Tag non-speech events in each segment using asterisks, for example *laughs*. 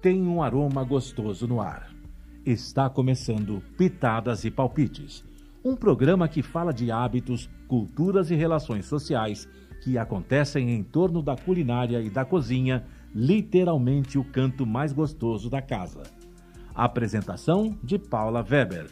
tem um aroma gostoso no ar. Está começando Pitadas e Palpites, um programa que fala de hábitos, culturas e relações sociais que acontecem em torno da culinária e da cozinha, literalmente o canto mais gostoso da casa. Apresentação de Paula Weber.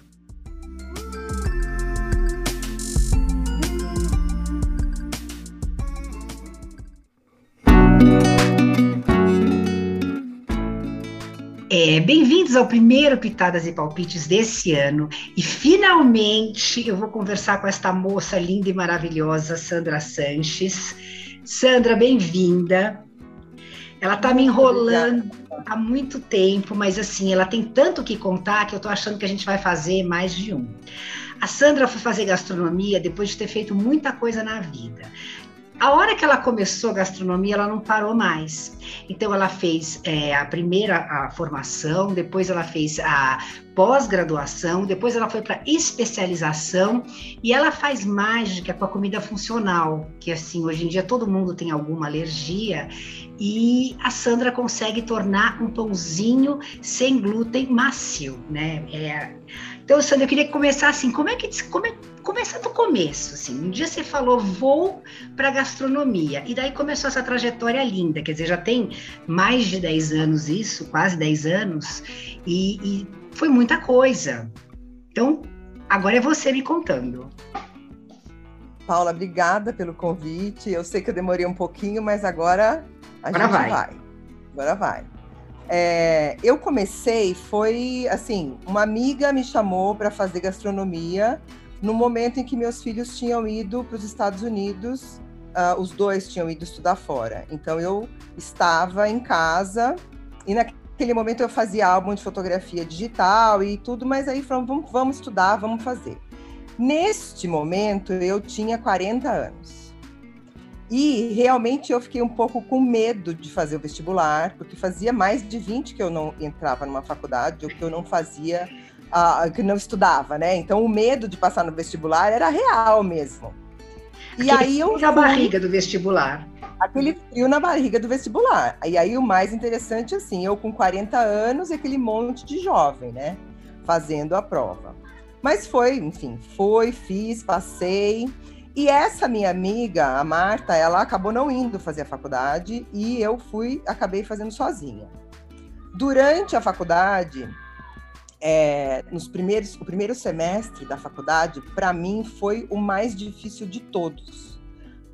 É, Bem-vindos ao primeiro Pitadas e Palpites desse ano. E finalmente eu vou conversar com esta moça linda e maravilhosa, Sandra Sanches. Sandra, bem-vinda. Ela tá me enrolando há muito tempo, mas assim, ela tem tanto que contar que eu tô achando que a gente vai fazer mais de um. A Sandra foi fazer gastronomia depois de ter feito muita coisa na vida. A hora que ela começou a gastronomia, ela não parou mais. Então, ela fez é, a primeira a formação, depois ela fez a pós-graduação, depois ela foi para especialização e ela faz mágica com a comida funcional, que assim, hoje em dia todo mundo tem alguma alergia e a Sandra consegue tornar um pãozinho sem glúten macio, né? É, então, Sandra, eu queria começar assim, como é que como é, começa do começo, assim. Um dia você falou vou para gastronomia e daí começou essa trajetória linda, quer dizer, já tem mais de 10 anos isso, quase 10 anos, e, e foi muita coisa. Então, agora é você me contando. Paula, obrigada pelo convite. Eu sei que eu demorei um pouquinho, mas agora a agora gente vai. vai. Agora vai. É, eu comecei, foi assim, uma amiga me chamou para fazer gastronomia no momento em que meus filhos tinham ido para os Estados Unidos, uh, os dois tinham ido estudar fora. Então eu estava em casa e naquele momento eu fazia álbum de fotografia digital e tudo, mas aí falamos, vamos, vamos estudar, vamos fazer. Neste momento eu tinha 40 anos. E realmente eu fiquei um pouco com medo de fazer o vestibular, porque fazia mais de 20 que eu não entrava numa faculdade, ou que eu não fazia, uh, que não estudava, né? Então o medo de passar no vestibular era real mesmo. Aquele e aí eu na barriga do vestibular. Aquele frio na barriga do vestibular. E aí o mais interessante assim, eu com 40 anos e aquele monte de jovem, né, fazendo a prova. Mas foi, enfim, foi, fiz, passei. E essa minha amiga, a Marta, ela acabou não indo fazer a faculdade e eu fui, acabei fazendo sozinha. Durante a faculdade, é, nos primeiros, o primeiro semestre da faculdade, para mim foi o mais difícil de todos.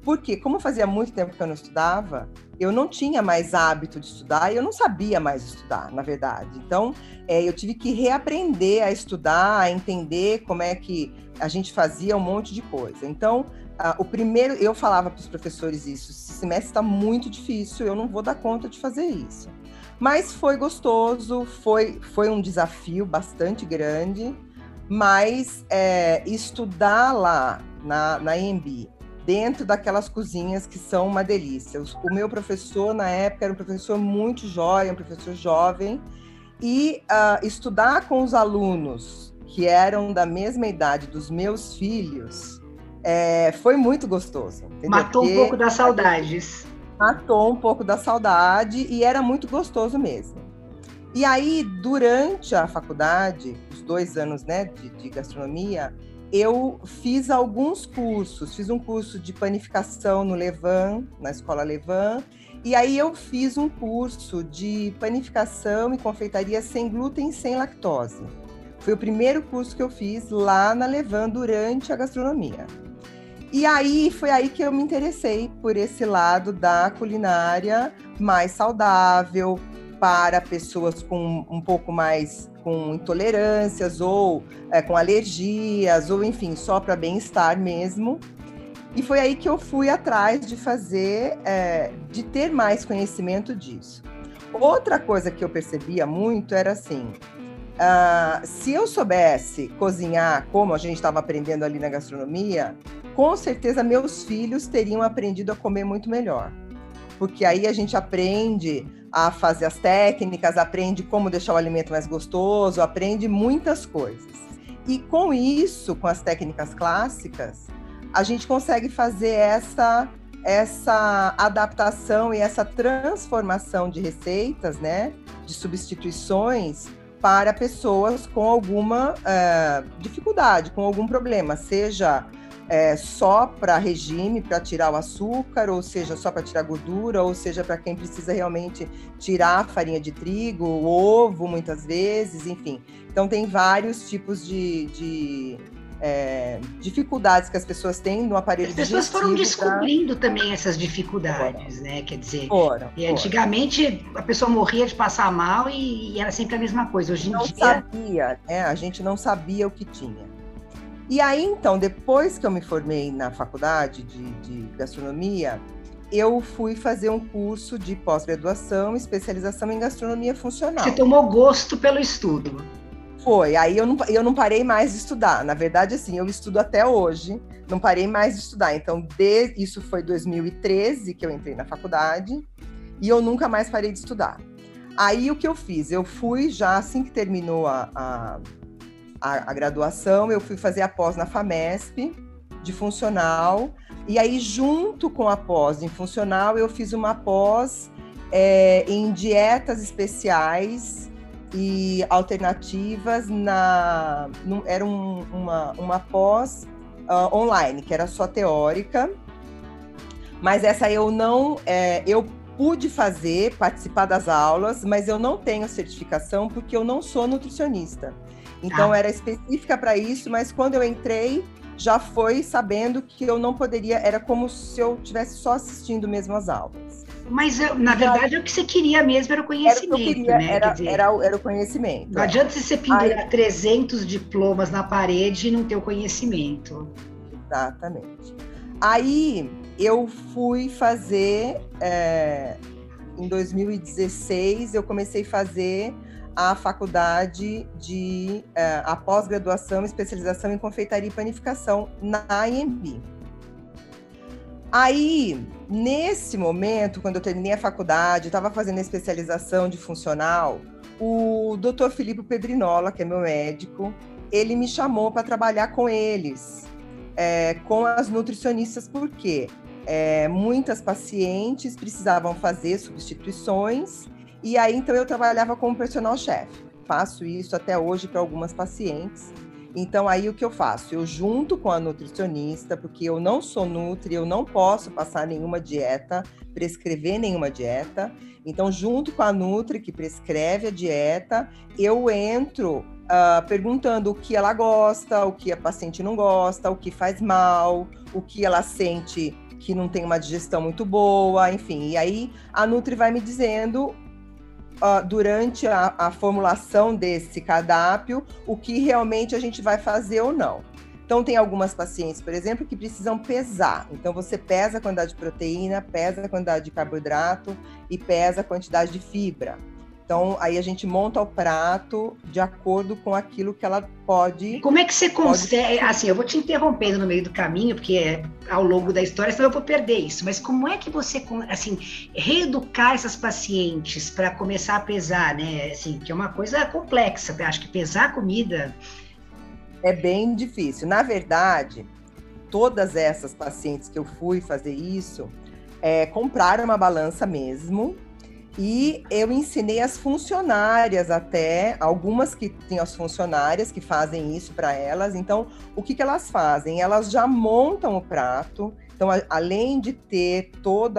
Porque, como fazia muito tempo que eu não estudava, eu não tinha mais hábito de estudar e eu não sabia mais estudar, na verdade. Então, é, eu tive que reaprender a estudar, a entender como é que a gente fazia um monte de coisa. Então, uh, o primeiro, eu falava para os professores isso: esse semestre está muito difícil, eu não vou dar conta de fazer isso. Mas foi gostoso, foi, foi um desafio bastante grande, mas é, estudar lá na, na EMB, dentro daquelas cozinhas que são uma delícia. O meu professor, na época, era um professor muito jovem, um professor jovem, e uh, estudar com os alunos que eram da mesma idade dos meus filhos, é, foi muito gostoso. Entendeu? Matou Porque um pouco das saudades. Matou um pouco da saudade e era muito gostoso mesmo. E aí, durante a faculdade, os dois anos né, de, de gastronomia, eu fiz alguns cursos. Fiz um curso de panificação no Levan, na escola Levan, e aí eu fiz um curso de panificação e confeitaria sem glúten e sem lactose. Foi o primeiro curso que eu fiz lá na Levan durante a gastronomia. E aí foi aí que eu me interessei por esse lado da culinária mais saudável para pessoas com um pouco mais com intolerâncias ou é, com alergias ou enfim só para bem-estar mesmo. E foi aí que eu fui atrás de fazer, é, de ter mais conhecimento disso. Outra coisa que eu percebia muito era assim: Uh, se eu soubesse cozinhar como a gente estava aprendendo ali na gastronomia, com certeza meus filhos teriam aprendido a comer muito melhor. Porque aí a gente aprende a fazer as técnicas, aprende como deixar o alimento mais gostoso, aprende muitas coisas. E com isso, com as técnicas clássicas, a gente consegue fazer essa essa adaptação e essa transformação de receitas, né? de substituições para pessoas com alguma uh, dificuldade, com algum problema, seja é, só para regime, para tirar o açúcar, ou seja, só para tirar gordura, ou seja, para quem precisa realmente tirar a farinha de trigo, ovo, muitas vezes, enfim. Então, tem vários tipos de, de é, dificuldades que as pessoas têm no aparelho As pessoas foram descobrindo pra... também essas dificuldades, foram. né? Quer dizer, foram, e antigamente a pessoa morria de passar mal e, e, era sempre a mesma coisa. Hoje em não dia. Sabia, né? A gente não sabia o que tinha. E aí, então, depois que eu me formei na faculdade de, de gastronomia, eu fui fazer um curso de pós-graduação, especialização em gastronomia funcional. Você tomou gosto pelo estudo? Foi. Aí eu não, eu não parei mais de estudar. Na verdade, assim, eu estudo até hoje, não parei mais de estudar. Então, de, isso foi 2013 que eu entrei na faculdade e eu nunca mais parei de estudar. Aí o que eu fiz? Eu fui já assim que terminou a, a a, a graduação, eu fui fazer a pós na FAMESP, de funcional, e aí, junto com a pós em funcional, eu fiz uma pós é, em dietas especiais e alternativas na era um, uma, uma pós uh, online que era só teórica mas essa eu não é, eu pude fazer participar das aulas mas eu não tenho certificação porque eu não sou nutricionista então ah. era específica para isso, mas quando eu entrei, já foi sabendo que eu não poderia, era como se eu tivesse só assistindo mesmo as aulas. Mas na verdade o que você queria mesmo era o conhecimento, era o queria, né? Era, dizer, era, era, o conhecimento. Não é. adianta você pendurar Aí, 300 diplomas na parede e não ter o conhecimento. Exatamente. Aí eu fui fazer, é, em 2016, eu comecei a fazer a faculdade de uh, a pós-graduação, especialização em confeitaria e panificação na IMB. Aí, nesse momento, quando eu terminei a faculdade, estava fazendo a especialização de funcional, o Dr. Filipe Pedrinola, que é meu médico, ele me chamou para trabalhar com eles, é, com as nutricionistas, porque é, muitas pacientes precisavam fazer substituições e aí, então, eu trabalhava como personal chefe. Faço isso até hoje para algumas pacientes. Então, aí o que eu faço? Eu junto com a nutricionista, porque eu não sou nutri, eu não posso passar nenhuma dieta, prescrever nenhuma dieta. Então, junto com a nutri que prescreve a dieta, eu entro uh, perguntando o que ela gosta, o que a paciente não gosta, o que faz mal, o que ela sente que não tem uma digestão muito boa, enfim. E aí a Nutri vai me dizendo uh, durante a, a formulação desse cardápio o que realmente a gente vai fazer ou não. Então, tem algumas pacientes, por exemplo, que precisam pesar. Então, você pesa a quantidade de proteína, pesa a quantidade de carboidrato e pesa a quantidade de fibra. Então, aí a gente monta o prato de acordo com aquilo que ela pode. Como é que você consegue. Pode... Assim, eu vou te interrompendo no meio do caminho, porque é ao longo da história, senão eu vou perder isso. Mas como é que você, assim, reeducar essas pacientes para começar a pesar, né? Assim, que é uma coisa complexa. Eu acho que pesar comida. É bem difícil. Na verdade, todas essas pacientes que eu fui fazer isso é, compraram uma balança mesmo e eu ensinei as funcionárias até, algumas que têm as funcionárias que fazem isso para elas. Então, o que, que elas fazem? Elas já montam o prato. Então, a, além de ter todo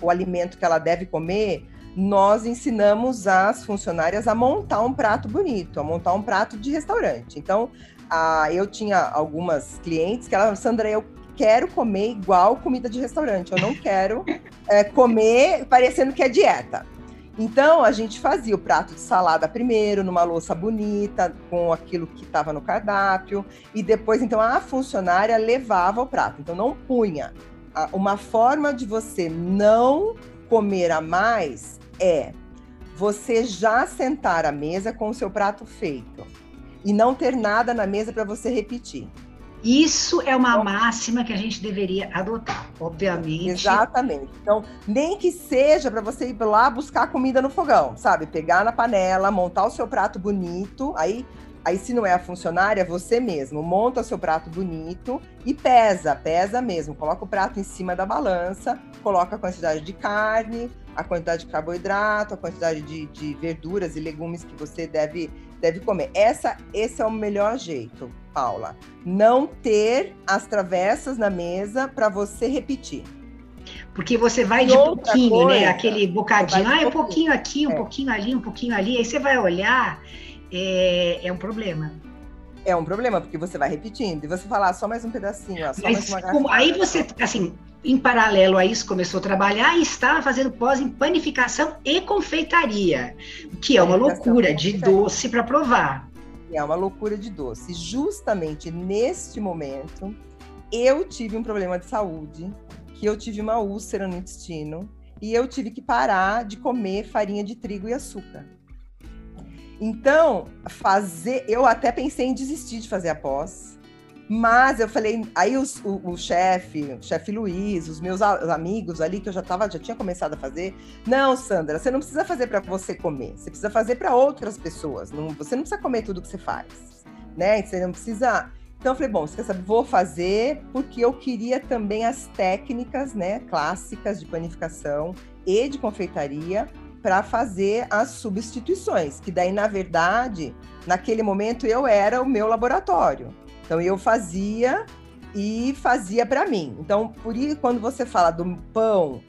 o alimento que ela deve comer, nós ensinamos as funcionárias a montar um prato bonito, a montar um prato de restaurante. Então, a, eu tinha algumas clientes que elas, Sandra, eu quero comer igual comida de restaurante, eu não quero é, comer parecendo que é dieta. Então a gente fazia o prato de salada primeiro, numa louça bonita, com aquilo que estava no cardápio, e depois então a funcionária levava o prato. Então não punha. Uma forma de você não comer a mais é você já sentar à mesa com o seu prato feito e não ter nada na mesa para você repetir. Isso é uma máxima que a gente deveria adotar, obviamente. Exatamente. Então, nem que seja para você ir lá buscar comida no fogão, sabe? Pegar na panela, montar o seu prato bonito, aí Aí, se não é a funcionária, você mesmo monta seu prato bonito e pesa, pesa mesmo. Coloca o prato em cima da balança, coloca a quantidade de carne, a quantidade de carboidrato, a quantidade de, de verduras e legumes que você deve, deve comer. Essa, esse é o melhor jeito, Paula. Não ter as travessas na mesa para você repetir. Porque você vai de pouquinho, né? Aquele bocadinho, ah, um pouquinho aqui, um é. pouquinho ali, um pouquinho ali. Aí você vai olhar é, é um problema. É um problema, porque você vai repetindo. E você fala, ah, só mais um pedacinho, ó, só Mas, mais uma Aí você, assim, em paralelo a isso, começou a trabalhar e estava fazendo pós em panificação e confeitaria, que é uma loucura de doce para provar. É uma loucura de doce. Justamente neste momento, eu tive um problema de saúde, que eu tive uma úlcera no intestino, e eu tive que parar de comer farinha de trigo e açúcar. Então, fazer, eu até pensei em desistir de fazer a pós, mas eu falei, aí os, o, o chefe, o chefe Luiz, os meus amigos ali que eu já tava, já tinha começado a fazer, não, Sandra, você não precisa fazer para você comer, você precisa fazer para outras pessoas. Não, você não precisa comer tudo que você faz, né? Você não precisa. Então eu falei, bom, você quer saber, vou fazer porque eu queria também as técnicas, né, clássicas de panificação e de confeitaria para fazer as substituições, que daí, na verdade, naquele momento eu era o meu laboratório. Então eu fazia e fazia para mim. Então, por isso, quando você fala do pão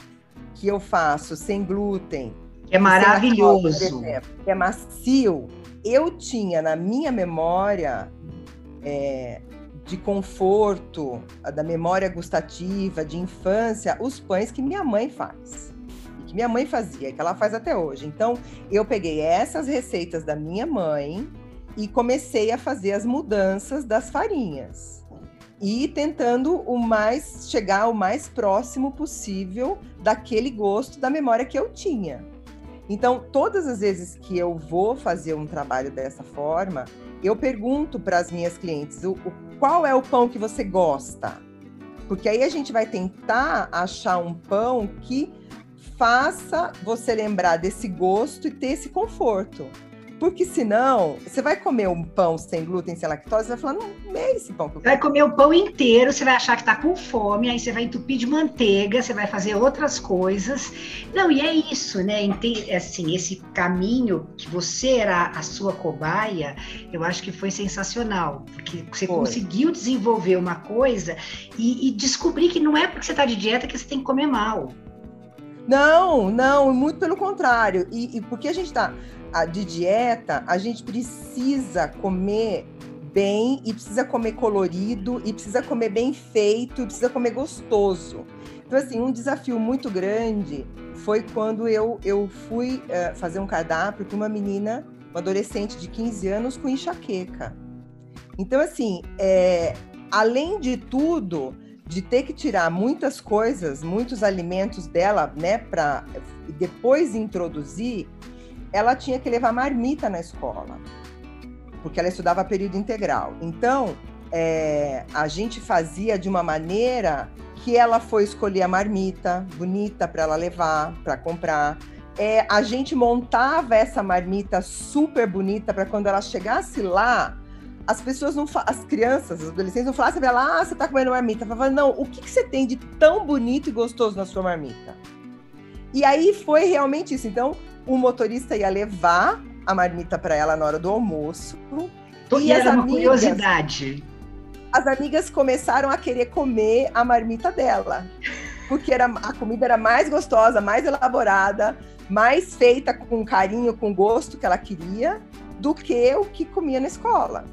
que eu faço sem glúten, é maravilhoso, exemplo, é macio, eu tinha na minha memória é, de conforto, da memória gustativa, de infância, os pães que minha mãe faz que minha mãe fazia, que ela faz até hoje. Então, eu peguei essas receitas da minha mãe e comecei a fazer as mudanças das farinhas. E tentando o mais chegar o mais próximo possível daquele gosto da memória que eu tinha. Então, todas as vezes que eu vou fazer um trabalho dessa forma, eu pergunto para as minhas clientes o, o, qual é o pão que você gosta. Porque aí a gente vai tentar achar um pão que faça você lembrar desse gosto e ter esse conforto. Porque senão, você vai comer um pão sem glúten, sem lactose, você vai falar, não, é esse pão que eu Vai comer o pão inteiro, você vai achar que tá com fome, aí você vai entupir de manteiga, você vai fazer outras coisas. Não, e é isso, né? Assim, esse caminho que você era a sua cobaia, eu acho que foi sensacional. Porque você foi. conseguiu desenvolver uma coisa e, e descobrir que não é porque você tá de dieta que você tem que comer mal. Não, não, muito pelo contrário. E, e porque a gente está de dieta, a gente precisa comer bem e precisa comer colorido e precisa comer bem feito e precisa comer gostoso. Então, assim, um desafio muito grande foi quando eu, eu fui uh, fazer um cardápio para uma menina, uma adolescente de 15 anos com enxaqueca. Então, assim, é, além de tudo, de ter que tirar muitas coisas, muitos alimentos dela, né, para depois introduzir, ela tinha que levar marmita na escola, porque ela estudava período integral. Então, é, a gente fazia de uma maneira que ela foi escolher a marmita bonita para ela levar, para comprar. É, a gente montava essa marmita super bonita para quando ela chegasse lá, as pessoas não as crianças, os adolescentes não falassem pra ela, ah, você tá comendo marmita. Falava, não, o que, que você tem de tão bonito e gostoso na sua marmita? E aí foi realmente isso. Então, o motorista ia levar a marmita para ela na hora do almoço. E, e as amigas, curiosidade. As amigas começaram a querer comer a marmita dela. Porque era, a comida era mais gostosa, mais elaborada, mais feita com carinho, com gosto que ela queria, do que o que comia na escola.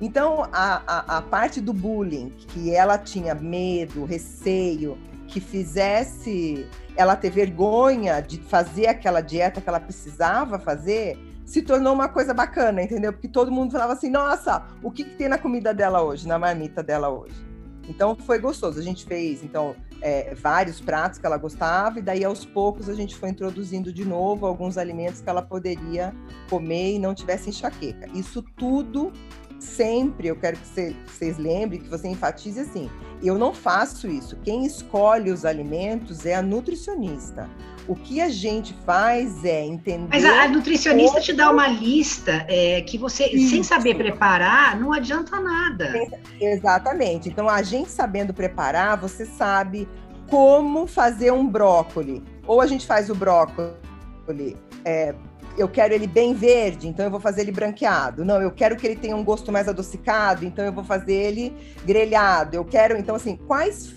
Então, a, a, a, parte do bullying, que ela tinha medo, receio, que fizesse ela ter vergonha de fazer aquela dieta que ela precisava fazer, se tornou uma coisa bacana, entendeu? Porque todo mundo falava assim: nossa, o que, que tem na comida dela hoje, na marmita dela hoje? Então foi gostoso. A gente fez então é, vários pratos que ela gostava e daí aos poucos a gente foi introduzindo de novo alguns alimentos que ela poderia comer e não tivesse enxaqueca. Isso tudo sempre, eu quero que vocês lembrem, que você enfatize assim, eu não faço isso. Quem escolhe os alimentos é a nutricionista. O que a gente faz é entender. Mas a, nutricionista como... te dá uma lista é, que você, isso. sem saber preparar, não adianta nada. Exatamente. Então, a gente sabendo preparar, você sabe como fazer um brócoli. Ou a gente faz o brócoli é, eu quero ele bem verde, então eu vou fazer ele branqueado. Não, eu quero que ele tenha um gosto mais adocicado, então eu vou fazer ele grelhado. Eu quero, então, assim, quais,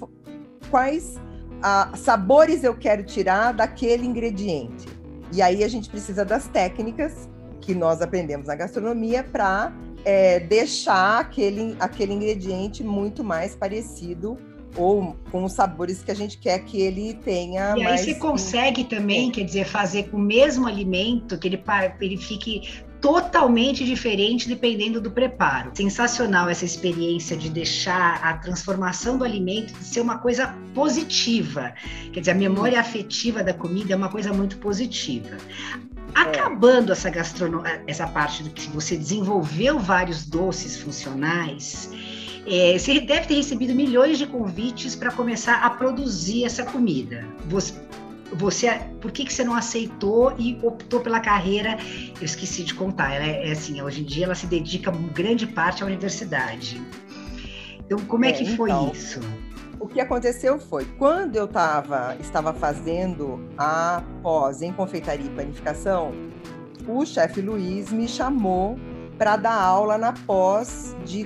quais ah, sabores eu quero tirar daquele ingrediente? E aí a gente precisa das técnicas que nós aprendemos na gastronomia para é, deixar aquele, aquele ingrediente muito mais parecido ou com os sabores que a gente quer que ele tenha. E mais... aí você consegue também, é. quer dizer, fazer com o mesmo alimento que ele, ele fique totalmente diferente dependendo do preparo. Sensacional essa experiência de deixar a transformação do alimento ser uma coisa positiva. Quer dizer, a memória afetiva da comida é uma coisa muito positiva. É. Acabando essa gastronomia, essa parte do que você desenvolveu vários doces funcionais, é, você deve ter recebido milhões de convites para começar a produzir essa comida. Você, você, por que, que você não aceitou e optou pela carreira? Eu esqueci de contar. Ela é, é assim, hoje em dia ela se dedica grande parte à universidade. Então, como é, é que foi então, isso? O que aconteceu foi, quando eu tava, estava fazendo a pós em confeitaria e panificação, o chefe Luiz me chamou para dar aula na pós de,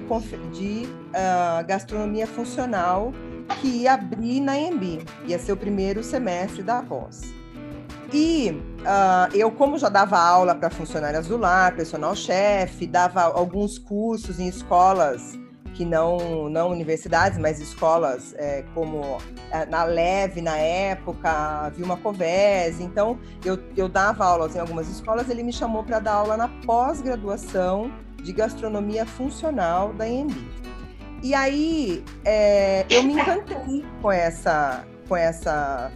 de uh, gastronomia funcional que ia abrir na EMB, ia ser o primeiro semestre da pós. E uh, eu, como já dava aula para funcionários do lar, personal chefe, dava alguns cursos em escolas que não, não universidades, mas escolas é, como é, na Leve na época, Vilma Covés. Então, eu, eu dava aulas em algumas escolas, ele me chamou para dar aula na pós-graduação de gastronomia funcional da EMB. E aí é, eu me encantei com essa, com essa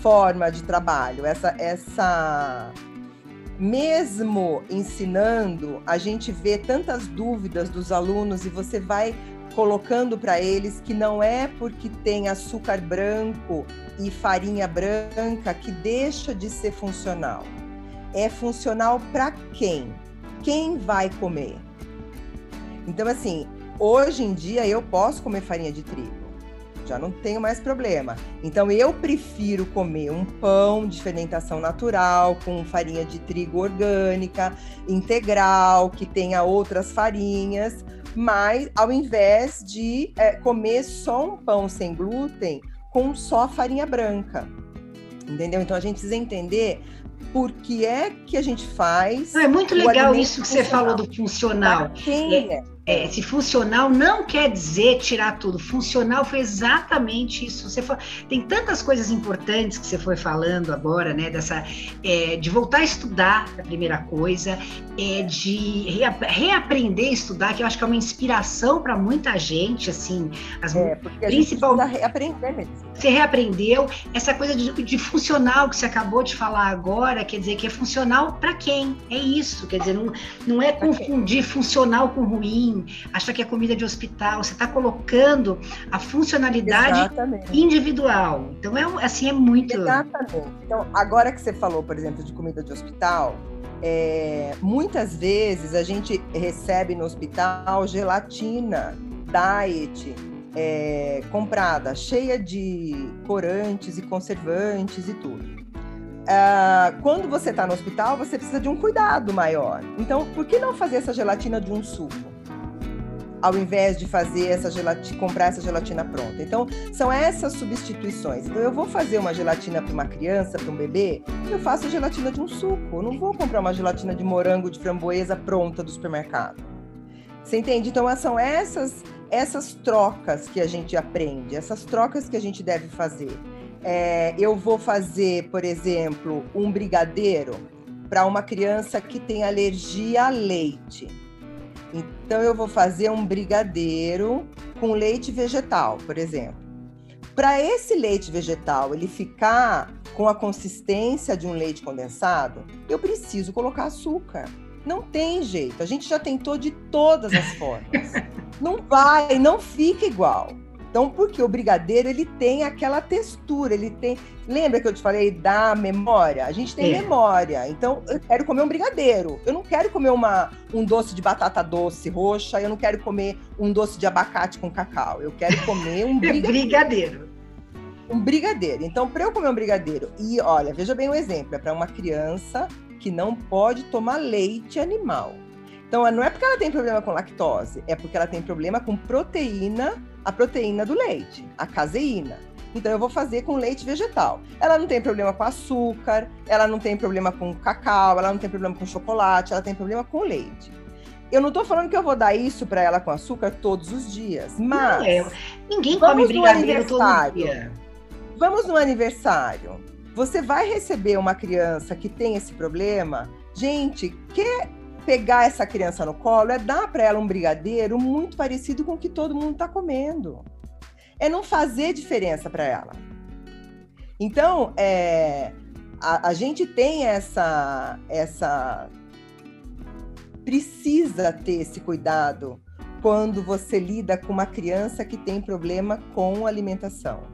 forma de trabalho, essa, essa mesmo ensinando, a gente vê tantas dúvidas dos alunos e você vai colocando para eles que não é porque tem açúcar branco e farinha branca que deixa de ser funcional. É funcional para quem? Quem vai comer? Então, assim, hoje em dia eu posso comer farinha de trigo já não tenho mais problema. Então eu prefiro comer um pão de fermentação natural com farinha de trigo orgânica, integral, que tenha outras farinhas, mas ao invés de é, comer só um pão sem glúten com só farinha branca. Entendeu? Então a gente precisa entender por que é que a gente faz. é muito legal isso que você falou do funcional. Quem é, é, esse funcional não quer dizer tirar tudo. Funcional foi exatamente isso. Você foi, tem tantas coisas importantes que você foi falando agora, né? Dessa é, de voltar a estudar, a primeira coisa, é de reaprender a estudar, que eu acho que é uma inspiração para muita gente, assim, as é, principalmente reaprender mesmo. Você reaprendeu essa coisa de, de, funcional que você acabou de falar agora, quer dizer que é funcional para quem? É isso, quer dizer, não, não é confundir funcional com ruim acha que é comida de hospital. Você está colocando a funcionalidade Exatamente. individual. Então, é assim, é muito. Exatamente. Então, agora que você falou, por exemplo, de comida de hospital, é, muitas vezes a gente recebe no hospital gelatina diet é, comprada, cheia de corantes e conservantes e tudo. Uh, quando você está no hospital, você precisa de um cuidado maior. Então, por que não fazer essa gelatina de um suco? ao invés de fazer essa gelatina, comprar essa gelatina pronta. Então, são essas substituições. Então, eu vou fazer uma gelatina para uma criança, para um bebê, eu faço gelatina de um suco. Eu não vou comprar uma gelatina de morango, de framboesa pronta do supermercado. Você entende? Então, são essas essas trocas que a gente aprende, essas trocas que a gente deve fazer. É, eu vou fazer, por exemplo, um brigadeiro para uma criança que tem alergia a leite. Então eu vou fazer um brigadeiro com leite vegetal, por exemplo. Para esse leite vegetal ele ficar com a consistência de um leite condensado, eu preciso colocar açúcar. Não tem jeito. A gente já tentou de todas as formas. não vai, não fica igual. Então, porque o brigadeiro ele tem aquela textura, ele tem. Lembra que eu te falei da memória? A gente tem é. memória. Então, eu quero comer um brigadeiro. Eu não quero comer uma, um doce de batata doce roxa. Eu não quero comer um doce de abacate com cacau. Eu quero comer um *laughs* brigadeiro. brigadeiro. Um brigadeiro. Então, para eu comer um brigadeiro, e olha, veja bem o exemplo: é para uma criança que não pode tomar leite animal. Então, não é porque ela tem problema com lactose, é porque ela tem problema com proteína, a proteína do leite, a caseína. Então, eu vou fazer com leite vegetal. Ela não tem problema com açúcar, ela não tem problema com cacau, ela não tem problema com chocolate, ela tem problema com leite. Eu não estou falando que eu vou dar isso para ela com açúcar todos os dias, mas. Não, é. Ninguém come brigadeiro todo dia. Vamos no aniversário. Você vai receber uma criança que tem esse problema? Gente, quer pegar essa criança no colo é dar para ela um brigadeiro muito parecido com o que todo mundo está comendo. É não fazer diferença para ela. Então, é, a, a, gente tem essa, essa. Precisa ter esse cuidado quando você lida com uma criança que tem problema com alimentação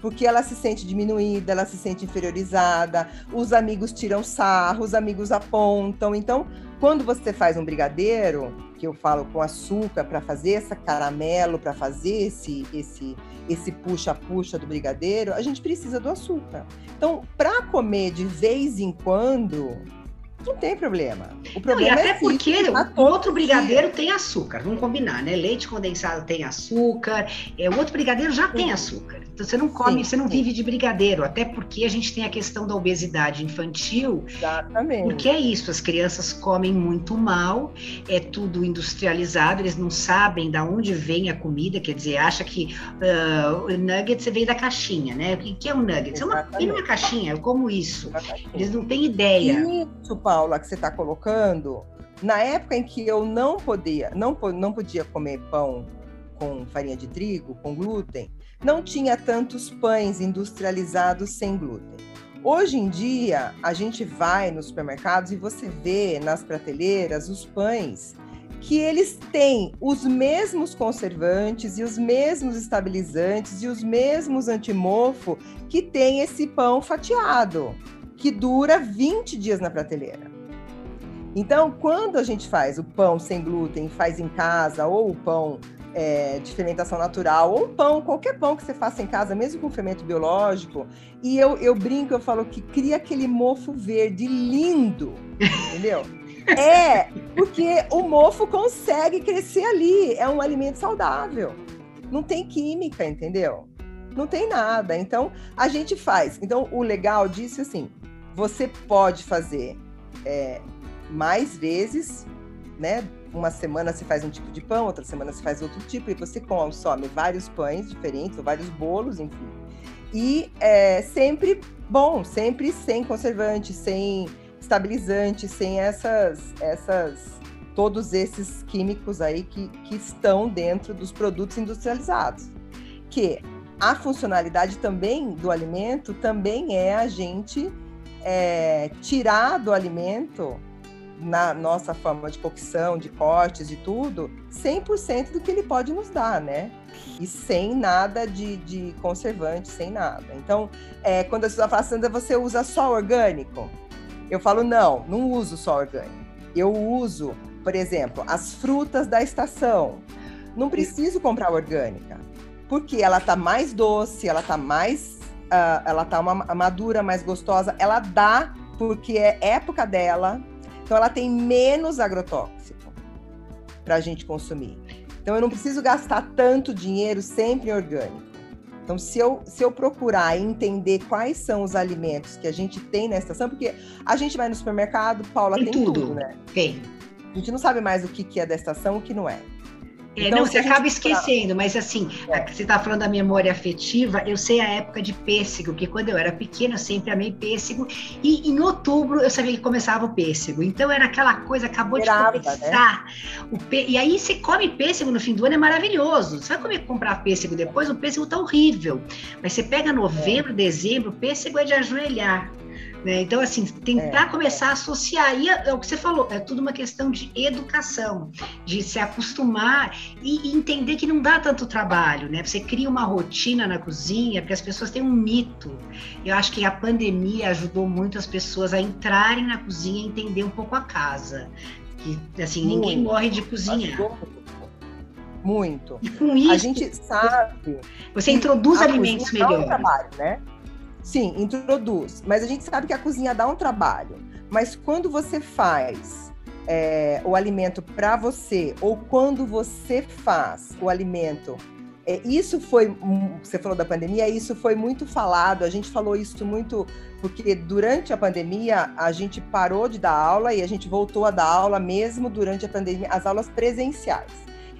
porque ela se sente diminuída, ela se sente inferiorizada, os amigos tiram sarro, os amigos apontam. Então, quando você faz um brigadeiro, que eu falo com açúcar para fazer essa caramelo, para fazer esse esse esse puxa-puxa do brigadeiro, a gente precisa do açúcar. Então, para comer de vez em quando, não tem problema. O problema não, e até é porque o outro brigadeiro dia. tem açúcar, vamos combinar, né? Leite condensado tem açúcar, é, o outro brigadeiro já sim. tem açúcar. Então você não come, sim, você não sim. vive de brigadeiro, até porque a gente tem a questão da obesidade infantil. Exatamente. Porque é isso, as crianças comem muito mal, é tudo industrializado, eles não sabem da onde vem a comida, quer dizer, acha que uh, nuggets vem da caixinha, né? O que é um nuggets? Exatamente. É uma, uma caixinha, eu como isso. Eles não têm ideia. Isso, Paula, que você está colocando, na época em que eu não podia, não, não podia comer pão com farinha de trigo, com glúten, não tinha tantos pães industrializados sem glúten. Hoje em dia, a gente vai nos supermercados e você vê nas prateleiras os pães que eles têm os mesmos conservantes e os mesmos estabilizantes e os mesmos antimofo que tem esse pão fatiado que dura 20 dias na prateleira. Então, quando a gente faz o pão sem glúten, faz em casa, ou o pão é, de fermentação natural, ou pão, qualquer pão que você faça em casa, mesmo com fermento biológico, e eu, eu brinco, eu falo que cria aquele mofo verde lindo, entendeu? *laughs* É, porque o mofo consegue crescer ali, é um alimento saudável. Não tem química, entendeu? Não tem nada. Então, a gente faz. Então, o legal disso, assim, você pode fazer é, mais vezes, né? Uma semana você faz um tipo de pão, outra semana você faz outro tipo, e você consome vários pães diferentes, ou vários bolos, enfim. E é, sempre bom, sempre sem conservante, sem estabilizante, sem essas, essas todos esses químicos aí que, que estão dentro dos produtos industrializados. Que a funcionalidade também do alimento também é a gente é, tirar do alimento, na nossa forma de cocção, de cortes, de tudo, 100% do que ele pode nos dar, né? E sem nada de, de conservante, sem nada. Então, é, quando a pessoa fala, Sandra, você usa só orgânico? Eu falo, não, não uso só orgânico. Eu uso, por exemplo, as frutas da estação. Não preciso comprar orgânica, porque ela tá mais doce, ela tá mais uh, ela tá uma madura, mais gostosa, ela dá porque é época dela, então ela tem menos agrotóxico para a gente consumir. Então eu não preciso gastar tanto dinheiro sempre em orgânico. Então, se eu, se eu procurar entender quais são os alimentos que a gente tem na estação, porque a gente vai no supermercado, Paula, tem, tem tudo, tudo, né? Tem. A gente não sabe mais o que, que é da estação e o que não é. É, então, não, você acaba esquecendo, mas assim, é. você está falando da memória afetiva, eu sei a época de pêssego, que quando eu era pequena eu sempre amei pêssego, e em outubro eu sabia que começava o pêssego, então era aquela coisa, acabou Grava, de começar, né? o pê... e aí você come pêssego no fim do ano, é maravilhoso, você vai comer, comprar pêssego depois, o pêssego tá horrível, mas você pega novembro, é. dezembro, o pêssego é de ajoelhar, Né? Então, assim, tentar é, começar a associar. E é, é, o que você falou, é tudo uma questão de educação, de se acostumar e, e entender que não dá tanto trabalho, né? Você cria uma rotina na cozinha, porque as pessoas têm um mito. Eu acho que a pandemia ajudou muito as pessoas a entrarem na cozinha e entender um pouco a casa. Que, assim, muito. ninguém morre de cozinhar. Muito. E com isso, a gente sabe. Você introduz alimentos melhores. Um trabalho, né? Sim, introduz. Mas a gente sabe que a cozinha dá um trabalho. Mas quando você faz é, o alimento para você, ou quando você faz o alimento, é, isso foi. Você falou da pandemia, isso foi muito falado. A gente falou isso muito porque durante a pandemia a gente parou de dar aula e a gente voltou a dar aula mesmo durante a pandemia, as aulas presenciais.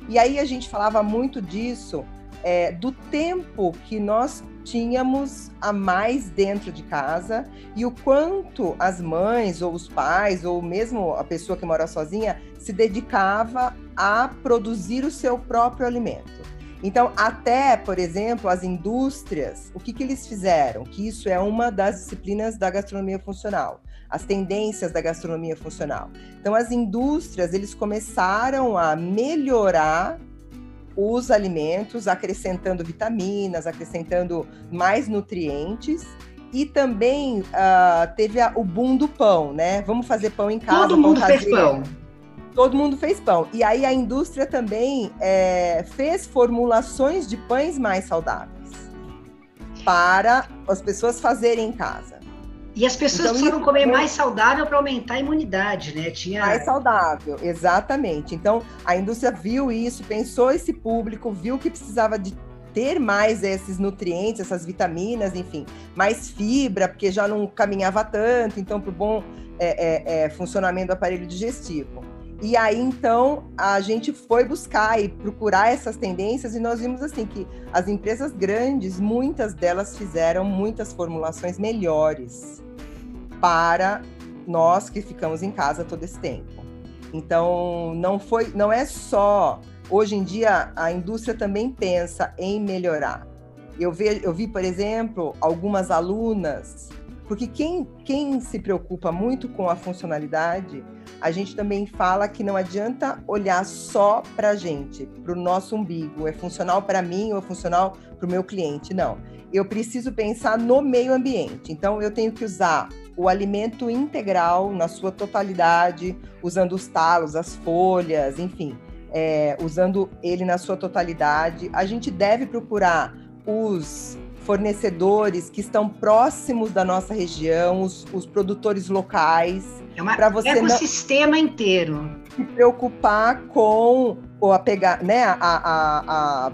E aí a gente falava muito disso, é, do tempo que nós tínhamos a mais dentro de casa e o quanto as mães ou os pais ou mesmo a pessoa que mora sozinha se dedicava a produzir o seu próprio alimento. Então, até, por exemplo, as indústrias, o que, que eles fizeram? Que isso é uma das disciplinas da gastronomia funcional, as tendências da gastronomia funcional. Então, as indústrias, eles começaram a melhorar os alimentos, acrescentando vitaminas, acrescentando mais nutrientes. E também uh, teve a, o boom do pão, né? Vamos fazer pão em casa. Todo mundo fez pão. Todo mundo fez pão. E aí a indústria também é, fez formulações de pães mais saudáveis para as pessoas fazerem em casa. E as pessoas então, precisam comer mais saudável para aumentar a imunidade, né? Tinha... Mais saudável, exatamente. Então, a indústria viu isso, pensou esse público, viu que precisava de ter mais esses nutrientes, essas vitaminas, enfim, mais fibra, porque já não caminhava tanto, então, para o bom é, é, é, funcionamento do aparelho digestivo. E aí, então, a gente foi buscar e procurar essas tendências e nós vimos, assim, que as empresas grandes, muitas delas fizeram muitas formulações melhores para nós que ficamos em casa todo esse tempo. Então, não foi, não é só... Hoje em dia, a indústria também pensa em melhorar. Eu vi, eu vi por exemplo, algumas alunas porque quem, quem se preocupa muito com a funcionalidade, a gente também fala que não adianta olhar só para a gente, para o nosso umbigo. É funcional para mim ou é funcional para o meu cliente? Não. Eu preciso pensar no meio ambiente. Então, eu tenho que usar o alimento integral na sua totalidade, usando os talos, as folhas, enfim, é, usando ele na sua totalidade. A gente deve procurar os fornecedores que estão próximos da nossa região, os, os produtores locais. É um ecossistema não... inteiro. Se preocupar com ou a pegar, né, a, a, a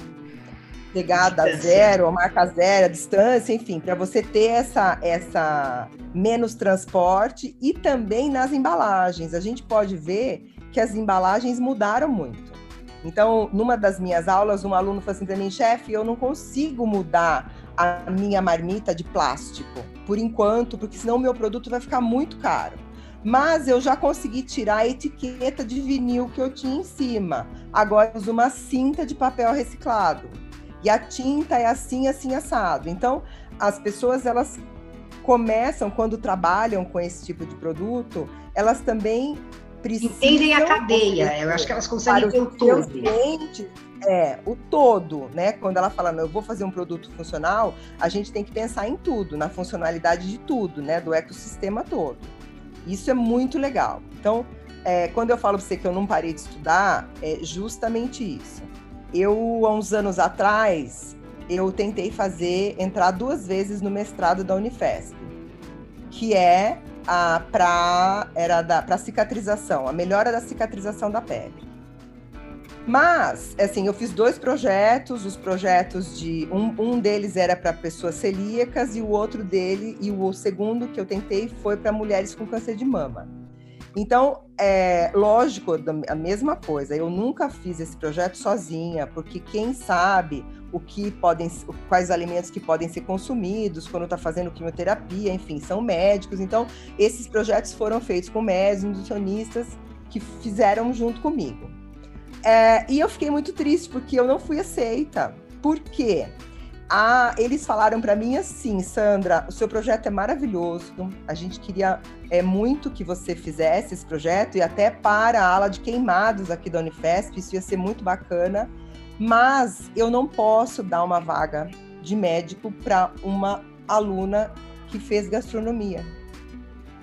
pegada distância. zero, a marca zero, a distância, enfim, para você ter essa, essa menos transporte e também nas embalagens. A gente pode ver que as embalagens mudaram muito. Então, numa das minhas aulas, um aluno falou assim para mim, chefe, eu não consigo mudar a minha marmita de plástico, por enquanto, porque senão o meu produto vai ficar muito caro. Mas eu já consegui tirar a etiqueta de vinil que eu tinha em cima. Agora eu uso uma cinta de papel reciclado. E a tinta é assim, assim, assado. Então, as pessoas, elas começam, quando trabalham com esse tipo de produto, elas também precisam... Entendem a cadeia. Eu acho que elas conseguem ver o todo. É, o todo, né? Quando ela fala, eu vou fazer um produto funcional, a gente tem que pensar em tudo, na funcionalidade de tudo, né? Do ecossistema todo. Isso é muito legal. Então, é, quando eu falo para você que eu não parei de estudar, é justamente isso. Eu, há uns anos atrás, eu tentei fazer, entrar duas vezes no mestrado da Unifesp, que é a para era da para cicatrização, a melhora da cicatrização da pele. Mas, assim, eu fiz dois projetos, os projetos de. Um, um deles era para pessoas celíacas e o outro dele, e o segundo que eu tentei foi para mulheres com câncer de mama. Então, é lógico, a mesma coisa. Eu nunca fiz esse projeto sozinha, porque quem sabe o que podem, quais alimentos que podem ser consumidos quando está fazendo quimioterapia, enfim, são médicos. Então, esses projetos foram feitos com médicos, nutricionistas que fizeram junto comigo. É, e eu fiquei muito triste porque eu não fui aceita. Por quê? ah, eles falaram para mim assim, Sandra, o seu projeto é maravilhoso. A gente queria é, muito que você fizesse esse projeto e até para a ala de queimados aqui da Unifesp, isso ia ser muito bacana. Mas eu não posso dar uma vaga de médico para uma aluna que fez gastronomia.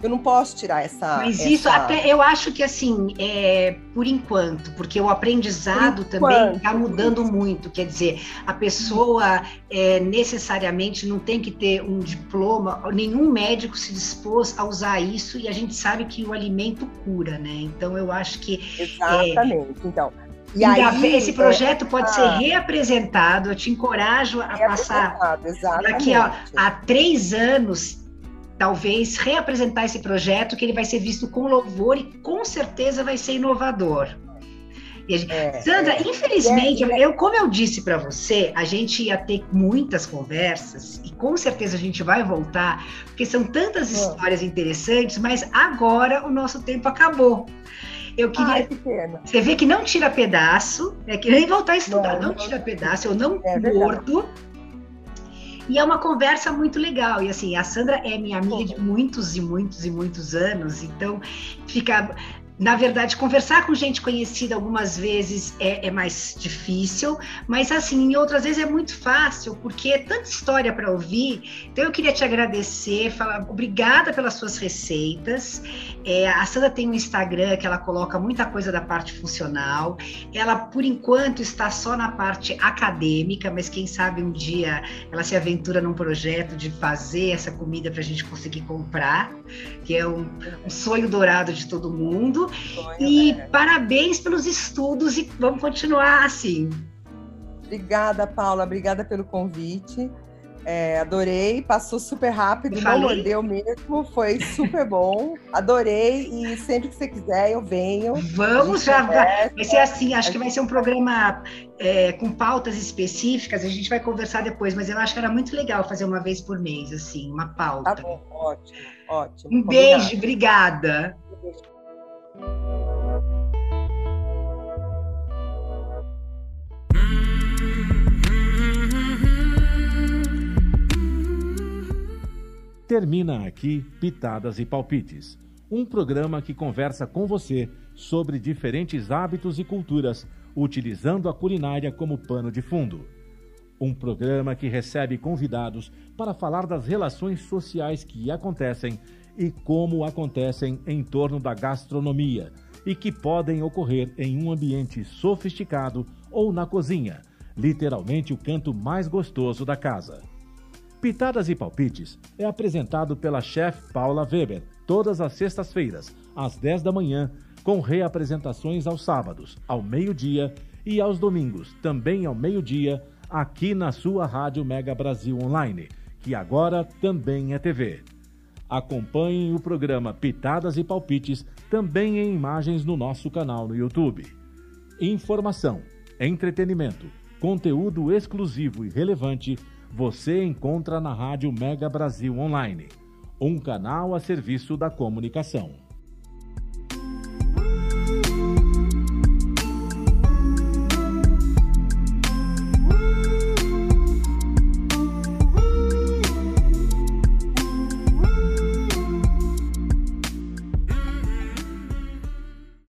Eu não posso tirar essa. Mas essa... isso até eu acho que assim, é por enquanto, porque o aprendizado enquanto, também está mudando isso. muito. Quer dizer, a pessoa é, necessariamente não tem que ter um diploma, nenhum médico se dispôs a usar isso, e a gente sabe que o alimento cura, né? Então eu acho que. Exatamente. É, então. E aí, esse projeto é, pode ah, ser reapresentado. Eu te encorajo a passar daqui a, a três anos talvez reapresentar esse projeto, que ele vai ser visto com louvor e com certeza vai ser inovador. Gente, é, Sandra, é, infelizmente, é, eu, como eu disse para você, a gente ia ter muitas conversas e com certeza a gente vai voltar, porque são tantas histórias interessantes, mas agora o nosso tempo acabou. Eu queria. Ai, que você vê que não tira pedaço, é que nem voltar a estudar, não, não tira pedaço, eu não é mordo. E é uma conversa muito legal. E assim, a Sandra é minha amiga de muitos e muitos e muitos anos, então fica na verdade, conversar com gente conhecida algumas vezes é, é, mais difícil, mas assim, em outras vezes é muito fácil, porque é tanta história para ouvir. Então eu queria te agradecer, falar obrigada pelas suas receitas. É, a Sandra tem um Instagram que ela coloca muita coisa da parte funcional. Ela, por enquanto, está só na parte acadêmica, mas quem sabe um dia ela se aventura num projeto de fazer essa comida para a gente conseguir comprar, que é um, um sonho dourado de todo mundo. Sonho, e né? parabéns pelos estudos e vamos continuar assim. Obrigada, Paula. Obrigada pelo convite. É, adorei, passou super rápido, não mordeu mesmo, foi super bom. Adorei e sempre que você quiser eu venho. Vamos já, conversa, vai ser assim, acho que vai ser um programa é, com pautas específicas, a gente vai conversar depois, mas eu acho que era muito legal fazer uma vez por mês, assim, uma pauta. Tá bom, ótimo, ótimo. Um beijo, obrigada. Termina aqui Pitadas e Palpites, um programa que conversa com você sobre diferentes hábitos e culturas, utilizando a culinária como pano de fundo. Um programa que recebe convidados para falar das relações sociais que acontecem e como acontecem em torno da gastronomia e que podem ocorrer em um ambiente sofisticado ou na cozinha, literalmente o canto mais gostoso da casa. Pitadas e Palpites é apresentado pela chefe Paula Weber todas as sextas-feiras, às 10 da manhã, com reapresentações aos sábados, ao meio-dia e aos domingos, também ao meio-dia, aqui na sua Rádio Mega Brasil Online, que agora também é TV. Acompanhem o programa Pitadas e Palpites também em imagens no nosso canal no YouTube. Informação, entretenimento, conteúdo exclusivo e relevante você encontra na Rádio Mega Brasil Online, um canal a serviço da comunicação.